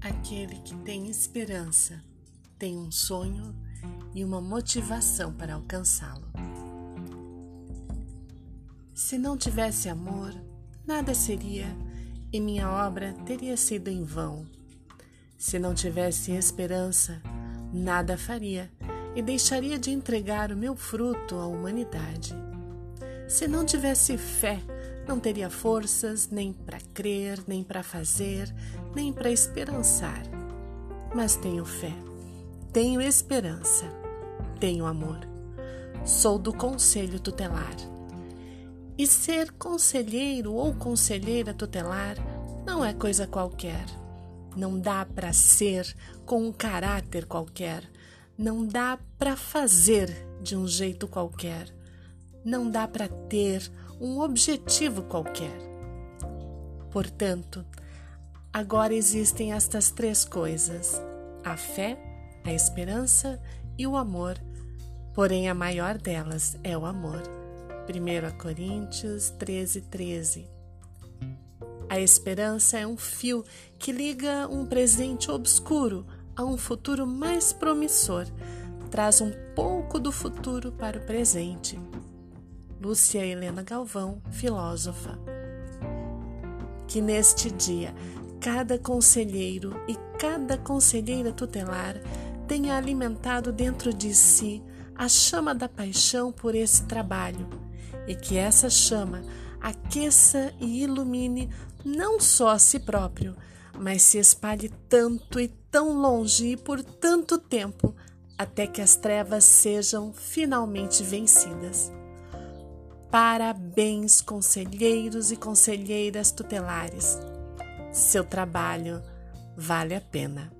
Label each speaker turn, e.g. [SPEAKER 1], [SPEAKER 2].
[SPEAKER 1] Aquele que tem esperança tem um sonho e uma motivação para alcançá-lo. Se não tivesse amor, nada seria e minha obra teria sido em vão. Se não tivesse esperança, nada faria e deixaria de entregar o meu fruto à humanidade. Se não tivesse fé, não teria forças nem para crer, nem para fazer, nem para esperançar. Mas tenho fé, tenho esperança, tenho amor. Sou do conselho tutelar. E ser conselheiro ou conselheira tutelar não é coisa qualquer. Não dá para ser com um caráter qualquer. Não dá para fazer de um jeito qualquer. Não dá para ter um objetivo qualquer. Portanto, agora existem estas três coisas: a fé, a esperança e o amor. Porém, a maior delas é o amor. 1 Coríntios 13, 13. A esperança é um fio que liga um presente obscuro a um futuro mais promissor, traz um pouco do futuro para o presente. Lúcia Helena Galvão, filósofa. Que neste dia cada conselheiro e cada conselheira tutelar tenha alimentado dentro de si a chama da paixão por esse trabalho e que essa chama aqueça e ilumine não só a si próprio, mas se espalhe tanto e tão longe e por tanto tempo até que as trevas sejam finalmente vencidas. Parabéns, conselheiros e conselheiras tutelares. Seu trabalho vale a pena.